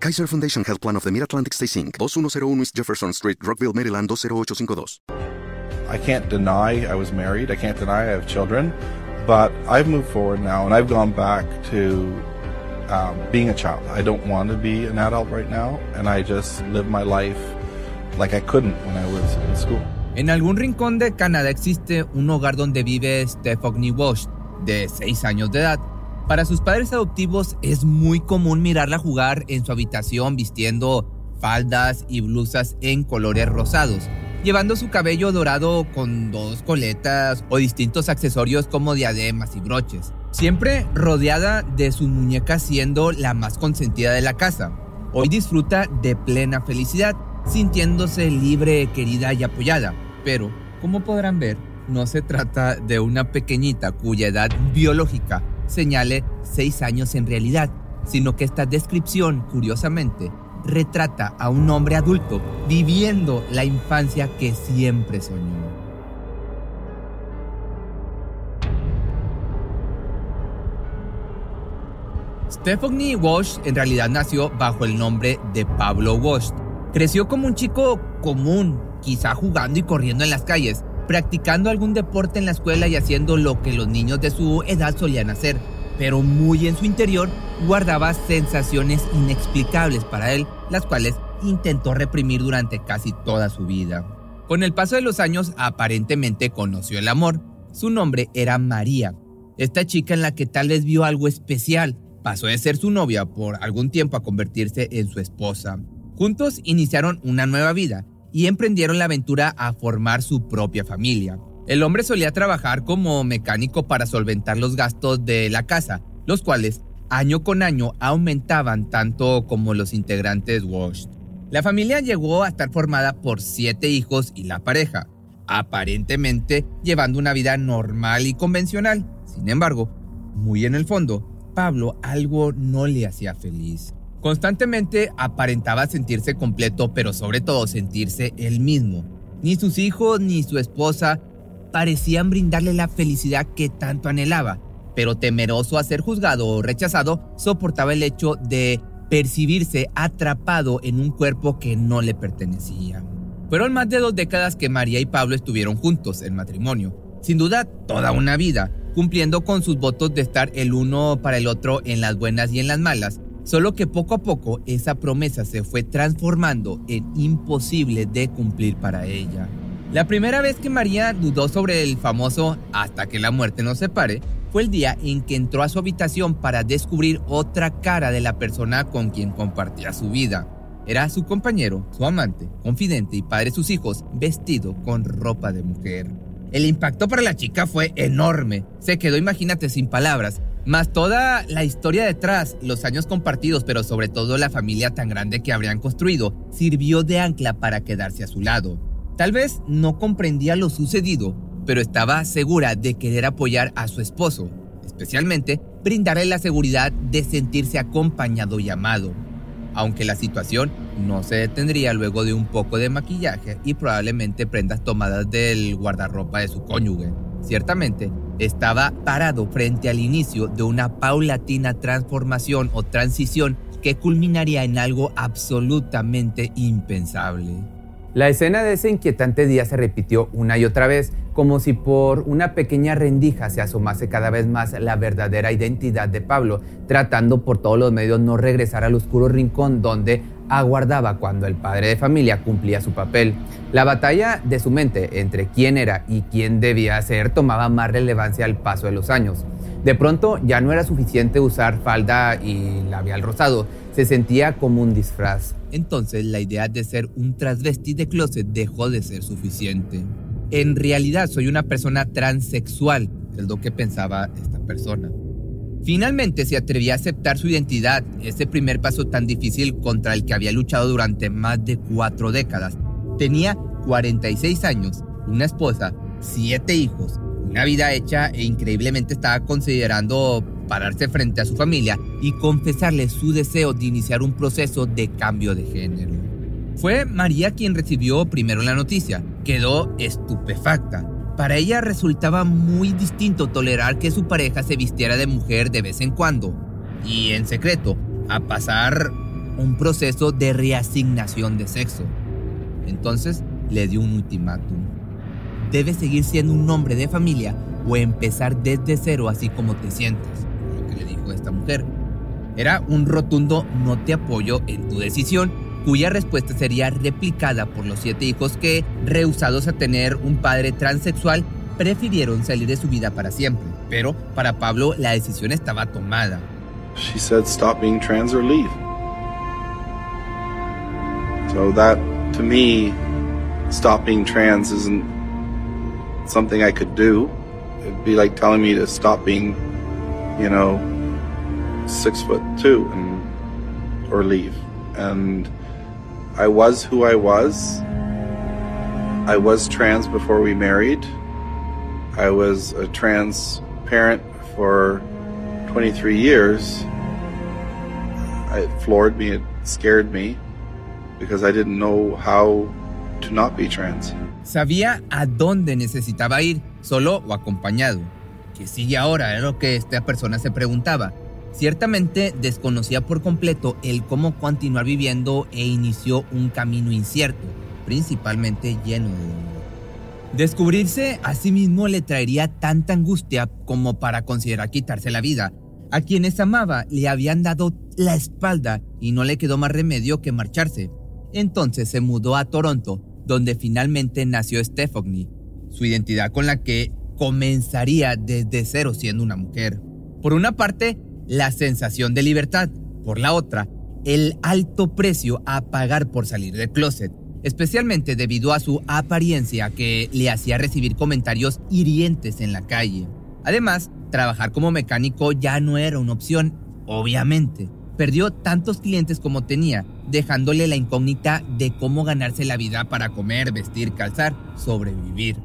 Kaiser Foundation Health Plan of the Mid-Atlantic Stay Inc., 2101 East Jefferson Street, Rockville, Maryland, 20852. I can't deny I was married. I can't deny I have children. But I've moved forward now and I've gone back to um, being a child. I don't want to be an adult right now. And I just live my life like I couldn't when I was in school. En algún rincón de Canadá existe un hogar donde vive Stephanie Walsh, de 6 años de edad. Para sus padres adoptivos es muy común mirarla jugar en su habitación vistiendo faldas y blusas en colores rosados, llevando su cabello dorado con dos coletas o distintos accesorios como diademas y broches, siempre rodeada de sus muñecas siendo la más consentida de la casa. Hoy disfruta de plena felicidad sintiéndose libre, querida y apoyada. Pero, como podrán ver, no se trata de una pequeñita cuya edad biológica señale 6 años en realidad, sino que esta descripción, curiosamente, retrata a un hombre adulto viviendo la infancia que siempre soñó. Stephanie Walsh en realidad nació bajo el nombre de Pablo Walsh, Creció como un chico común, quizá jugando y corriendo en las calles, practicando algún deporte en la escuela y haciendo lo que los niños de su edad solían hacer, pero muy en su interior guardaba sensaciones inexplicables para él, las cuales intentó reprimir durante casi toda su vida. Con el paso de los años aparentemente conoció el amor. Su nombre era María, esta chica en la que tal vez vio algo especial. Pasó de ser su novia por algún tiempo a convertirse en su esposa. Juntos iniciaron una nueva vida y emprendieron la aventura a formar su propia familia. El hombre solía trabajar como mecánico para solventar los gastos de la casa, los cuales año con año aumentaban tanto como los integrantes Wash. La familia llegó a estar formada por siete hijos y la pareja, aparentemente llevando una vida normal y convencional. Sin embargo, muy en el fondo, Pablo algo no le hacía feliz. Constantemente aparentaba sentirse completo, pero sobre todo sentirse él mismo. Ni sus hijos ni su esposa parecían brindarle la felicidad que tanto anhelaba, pero temeroso a ser juzgado o rechazado, soportaba el hecho de percibirse atrapado en un cuerpo que no le pertenecía. Fueron más de dos décadas que María y Pablo estuvieron juntos en matrimonio. Sin duda, toda una vida, cumpliendo con sus votos de estar el uno para el otro en las buenas y en las malas, Solo que poco a poco esa promesa se fue transformando en imposible de cumplir para ella. La primera vez que María dudó sobre el famoso hasta que la muerte nos separe fue el día en que entró a su habitación para descubrir otra cara de la persona con quien compartía su vida. Era su compañero, su amante, confidente y padre de sus hijos, vestido con ropa de mujer. El impacto para la chica fue enorme. Se quedó, imagínate, sin palabras más toda la historia detrás, los años compartidos, pero sobre todo la familia tan grande que habrían construido, sirvió de ancla para quedarse a su lado. Tal vez no comprendía lo sucedido, pero estaba segura de querer apoyar a su esposo, especialmente brindarle la seguridad de sentirse acompañado y amado. Aunque la situación no se detendría luego de un poco de maquillaje y probablemente prendas tomadas del guardarropa de su cónyuge. Ciertamente, estaba parado frente al inicio de una paulatina transformación o transición que culminaría en algo absolutamente impensable. La escena de ese inquietante día se repitió una y otra vez, como si por una pequeña rendija se asomase cada vez más la verdadera identidad de Pablo, tratando por todos los medios no regresar al oscuro rincón donde aguardaba cuando el padre de familia cumplía su papel. La batalla de su mente entre quién era y quién debía ser tomaba más relevancia al paso de los años. De pronto ya no era suficiente usar falda y labial rosado, se sentía como un disfraz. Entonces la idea de ser un transvesti de closet dejó de ser suficiente. En realidad soy una persona transexual, es lo que pensaba esta persona. Finalmente se atrevía a aceptar su identidad, ese primer paso tan difícil contra el que había luchado durante más de cuatro décadas. Tenía 46 años una esposa, siete hijos, una vida hecha e increíblemente estaba considerando pararse frente a su familia y confesarle su deseo de iniciar un proceso de cambio de género. Fue María quien recibió primero la noticia. Quedó estupefacta. Para ella resultaba muy distinto tolerar que su pareja se vistiera de mujer de vez en cuando y en secreto a pasar un proceso de reasignación de sexo. Entonces le dio un ultimátum. Debes seguir siendo un hombre de familia o empezar desde cero así como te sientes, lo que le dijo esta mujer. Era un rotundo no te apoyo en tu decisión, cuya respuesta sería replicada por los siete hijos que, rehusados a tener un padre transexual, prefirieron salir de su vida para siempre. Pero para Pablo la decisión estaba tomada. She said, stop being trans or leave. So that, to me, stop being trans isn't something I could do. It'd be like telling me to stop being, you know, six foot two and or leave. And I was who I was. I was trans before we married. I was a trans parent for 23 years. It floored me, it scared me because I didn't know how to not be trans. Sabía a dónde necesitaba ir, solo o acompañado. ¿Qué sigue ahora? Era lo que esta persona se preguntaba. Ciertamente desconocía por completo el cómo continuar viviendo e inició un camino incierto, principalmente lleno de dolor. Descubrirse a sí mismo le traería tanta angustia como para considerar quitarse la vida. A quienes amaba le habían dado la espalda y no le quedó más remedio que marcharse. Entonces se mudó a Toronto, donde finalmente nació Stephanie, su identidad con la que comenzaría desde cero siendo una mujer. Por una parte, la sensación de libertad, por la otra, el alto precio a pagar por salir del closet, especialmente debido a su apariencia que le hacía recibir comentarios hirientes en la calle. Además, trabajar como mecánico ya no era una opción, obviamente. Perdió tantos clientes como tenía, dejándole la incógnita de cómo ganarse la vida para comer, vestir, calzar, sobrevivir.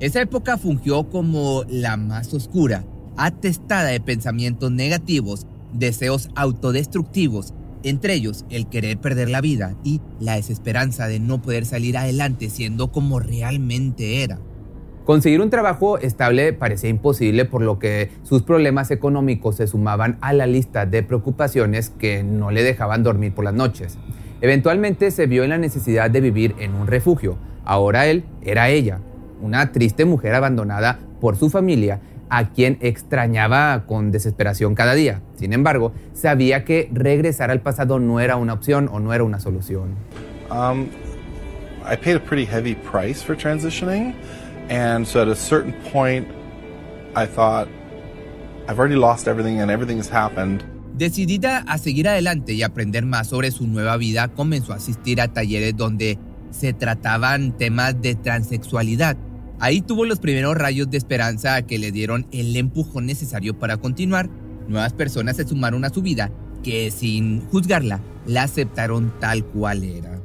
Esa época fungió como la más oscura, atestada de pensamientos negativos, deseos autodestructivos, entre ellos el querer perder la vida y la desesperanza de no poder salir adelante siendo como realmente era. Conseguir un trabajo estable parecía imposible por lo que sus problemas económicos se sumaban a la lista de preocupaciones que no le dejaban dormir por las noches. Eventualmente se vio en la necesidad de vivir en un refugio. Ahora él era ella, una triste mujer abandonada por su familia a quien extrañaba con desesperación cada día. Sin embargo, sabía que regresar al pasado no era una opción o no era una solución. Um, I paid a pretty heavy price for transitioning. And so at a certain point, I thought, I've already lost everything and everything's happened. Decidida a seguir adelante y aprender más sobre su nueva vida, comenzó a asistir a talleres donde se trataban temas de transexualidad. Ahí tuvo los primeros rayos de esperanza que le dieron el empujón necesario para continuar. Nuevas personas se sumaron a su vida que sin juzgarla la aceptaron tal cual era.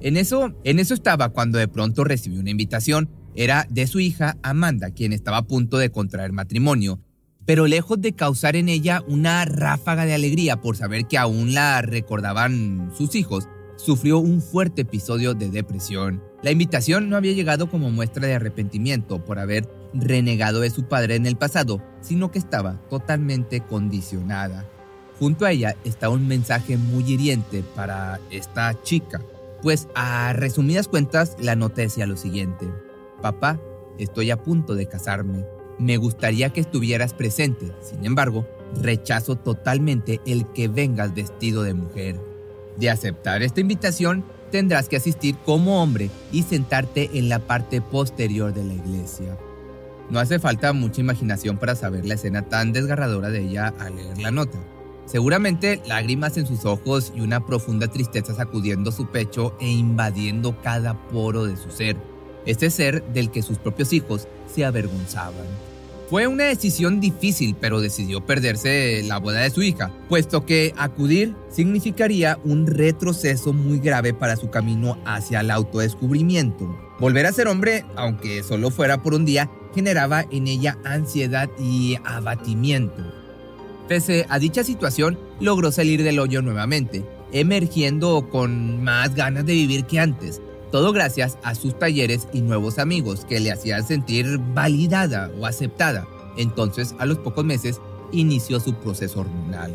En eso, en eso estaba cuando de pronto recibió una invitación era de su hija Amanda, quien estaba a punto de contraer matrimonio, pero lejos de causar en ella una ráfaga de alegría por saber que aún la recordaban sus hijos, sufrió un fuerte episodio de depresión. La invitación no había llegado como muestra de arrepentimiento por haber renegado de su padre en el pasado, sino que estaba totalmente condicionada. Junto a ella está un mensaje muy hiriente para esta chica, pues a resumidas cuentas la nota decía lo siguiente. Papá, estoy a punto de casarme. Me gustaría que estuvieras presente. Sin embargo, rechazo totalmente el que vengas vestido de mujer. De aceptar esta invitación, tendrás que asistir como hombre y sentarte en la parte posterior de la iglesia. No hace falta mucha imaginación para saber la escena tan desgarradora de ella al leer la nota. Seguramente lágrimas en sus ojos y una profunda tristeza sacudiendo su pecho e invadiendo cada poro de su ser este ser del que sus propios hijos se avergonzaban. Fue una decisión difícil, pero decidió perderse la boda de su hija, puesto que acudir significaría un retroceso muy grave para su camino hacia el autodescubrimiento. Volver a ser hombre, aunque solo fuera por un día, generaba en ella ansiedad y abatimiento. Pese a dicha situación, logró salir del hoyo nuevamente, emergiendo con más ganas de vivir que antes, todo gracias a sus talleres y nuevos amigos que le hacían sentir validada o aceptada. Entonces, a los pocos meses, inició su proceso hormonal.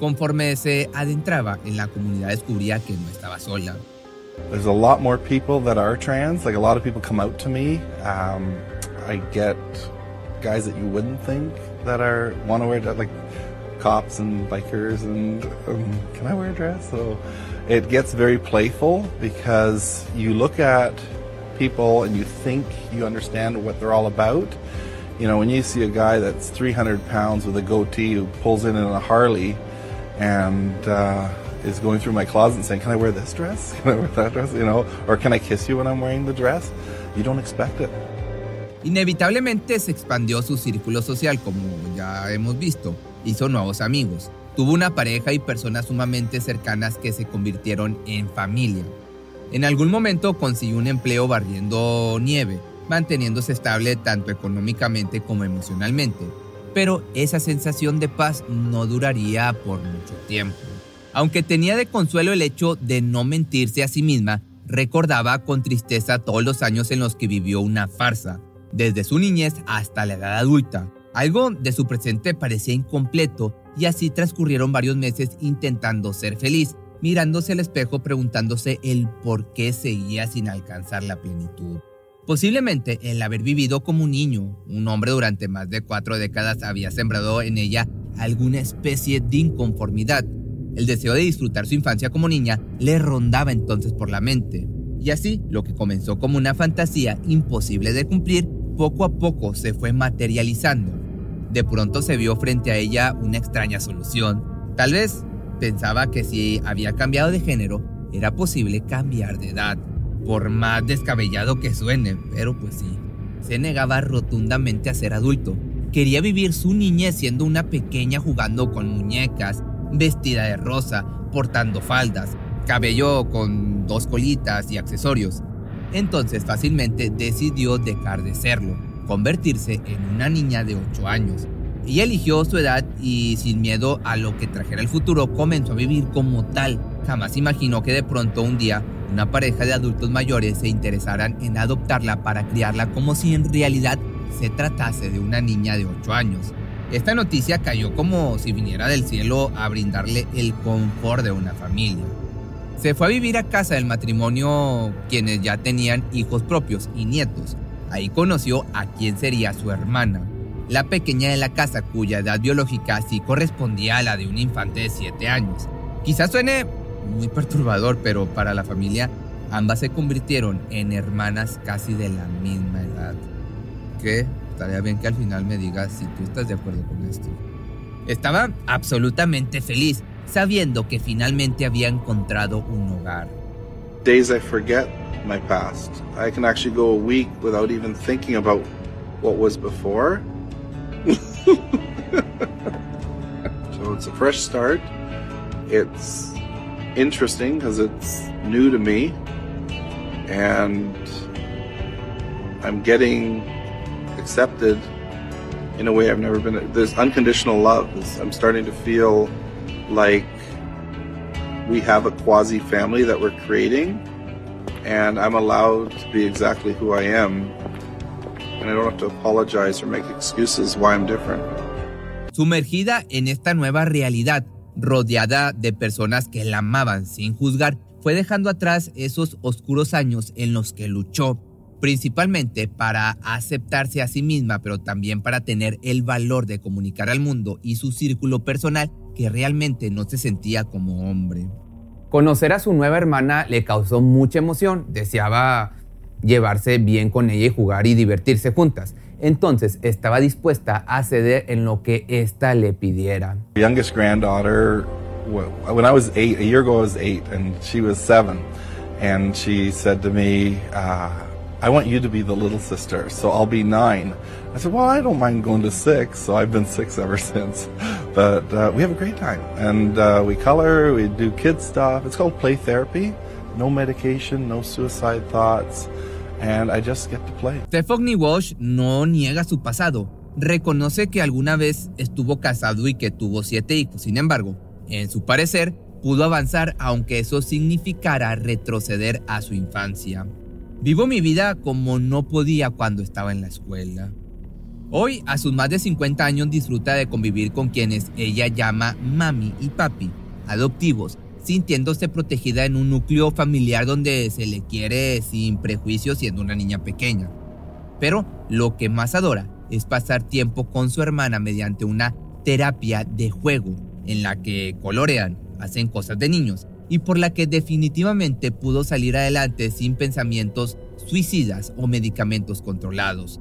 Conforme se adentraba en la comunidad, descubría que no estaba sola. There's a lot more people that are trans. Like a lot of people come out to me. Um, I get guys that you wouldn't think that are want to wear like cops and bikers and um, can I wear a dress? It gets very playful because you look at people and you think you understand what they're all about. You know, when you see a guy that's 300 pounds with a goatee who pulls in in a Harley and uh, is going through my closet and saying, Can I wear this dress? Can I wear that dress? You know, or can I kiss you when I'm wearing the dress? You don't expect it. Inevitablemente se expandió su círculo social, como ya hemos visto. Hizo nuevos amigos. Tuvo una pareja y personas sumamente cercanas que se convirtieron en familia. En algún momento consiguió un empleo barriendo nieve, manteniéndose estable tanto económicamente como emocionalmente. Pero esa sensación de paz no duraría por mucho tiempo. Aunque tenía de consuelo el hecho de no mentirse a sí misma, recordaba con tristeza todos los años en los que vivió una farsa, desde su niñez hasta la edad adulta. Algo de su presente parecía incompleto y así transcurrieron varios meses intentando ser feliz, mirándose al espejo preguntándose el por qué seguía sin alcanzar la plenitud. Posiblemente el haber vivido como un niño, un hombre durante más de cuatro décadas había sembrado en ella alguna especie de inconformidad. El deseo de disfrutar su infancia como niña le rondaba entonces por la mente. Y así, lo que comenzó como una fantasía imposible de cumplir, poco a poco se fue materializando de pronto se vio frente a ella una extraña solución. Tal vez pensaba que si había cambiado de género, era posible cambiar de edad. Por más descabellado que suene, pero pues sí, se negaba rotundamente a ser adulto. Quería vivir su niñez siendo una pequeña jugando con muñecas, vestida de rosa, portando faldas, cabello con dos colitas y accesorios. Entonces fácilmente decidió dejar de serlo convertirse en una niña de 8 años. Ella eligió su edad y sin miedo a lo que trajera el futuro comenzó a vivir como tal. Jamás imaginó que de pronto un día una pareja de adultos mayores se interesaran en adoptarla para criarla como si en realidad se tratase de una niña de 8 años. Esta noticia cayó como si viniera del cielo a brindarle el confort de una familia. Se fue a vivir a casa del matrimonio quienes ya tenían hijos propios y nietos, Ahí conoció a quien sería su hermana, la pequeña de la casa cuya edad biológica sí correspondía a la de un infante de 7 años. Quizás suene muy perturbador, pero para la familia ambas se convirtieron en hermanas casi de la misma edad. Que estaría bien que al final me digas si tú estás de acuerdo con esto. Estaba absolutamente feliz, sabiendo que finalmente había encontrado un hogar. Days I forget my past. I can actually go a week without even thinking about what was before. so it's a fresh start. It's interesting because it's new to me. And I'm getting accepted in a way I've never been. There's unconditional love. I'm starting to feel like we have a quasi family that we're creating and I'm allowed to be exactly who I am. And I don't have to apologize or make excuses why I'm different. Sumergida en esta nueva realidad, rodeada de personas que la amaban sin juzgar, fue dejando atrás esos oscuros años en los que luchó, principalmente para aceptarse a sí misma, pero también para tener el valor de comunicar al mundo y su círculo personal que realmente no se sentía como hombre. Conocer a su nueva hermana le causó mucha emoción, deseaba llevarse bien con ella y jugar y divertirse juntas. Entonces estaba dispuesta a ceder en lo que ésta le pidiera. youngest granddaughter, when I was eight, a year ago I was eight, and she was seven, and she said to me, uh, I want you to be the little sister, so I'll be nine. I said, well, I don't mind going to six, so I've been six ever since. But uh, we have a great time, and uh, we color, we do kid stuff. It's called play therapy. No medication, no suicide thoughts, and I just get to play. Stephanie Walsh no niega su pasado. Reconoce que alguna vez estuvo casado y que tuvo siete hijos. Sin embargo, en su parecer, pudo avanzar aunque eso significara retroceder a su infancia. Vivo mi vida como no podía cuando estaba en la escuela. Hoy, a sus más de 50 años, disfruta de convivir con quienes ella llama mami y papi, adoptivos, sintiéndose protegida en un núcleo familiar donde se le quiere sin prejuicios siendo una niña pequeña. Pero lo que más adora es pasar tiempo con su hermana mediante una terapia de juego en la que colorean, hacen cosas de niños y por la que definitivamente pudo salir adelante sin pensamientos suicidas o medicamentos controlados.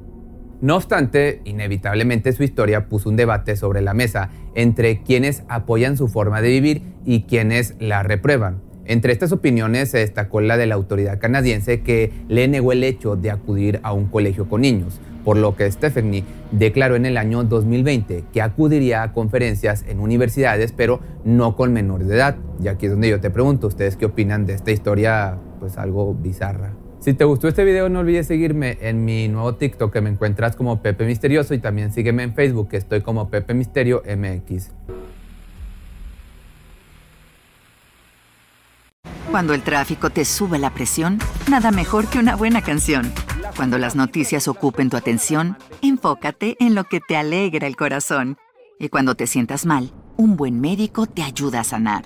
No obstante, inevitablemente su historia puso un debate sobre la mesa entre quienes apoyan su forma de vivir y quienes la reprueban. Entre estas opiniones se destacó la de la autoridad canadiense que le negó el hecho de acudir a un colegio con niños, por lo que Stephanie declaró en el año 2020 que acudiría a conferencias en universidades, pero no con menores de edad. Y aquí es donde yo te pregunto, ¿ustedes qué opinan de esta historia? Pues algo bizarra. Si te gustó este video no olvides seguirme en mi nuevo TikTok que me encuentras como Pepe Misterioso y también sígueme en Facebook que estoy como Pepe Misterio MX. Cuando el tráfico te sube la presión, nada mejor que una buena canción. Cuando las noticias ocupen tu atención, enfócate en lo que te alegra el corazón. Y cuando te sientas mal, un buen médico te ayuda a sanar.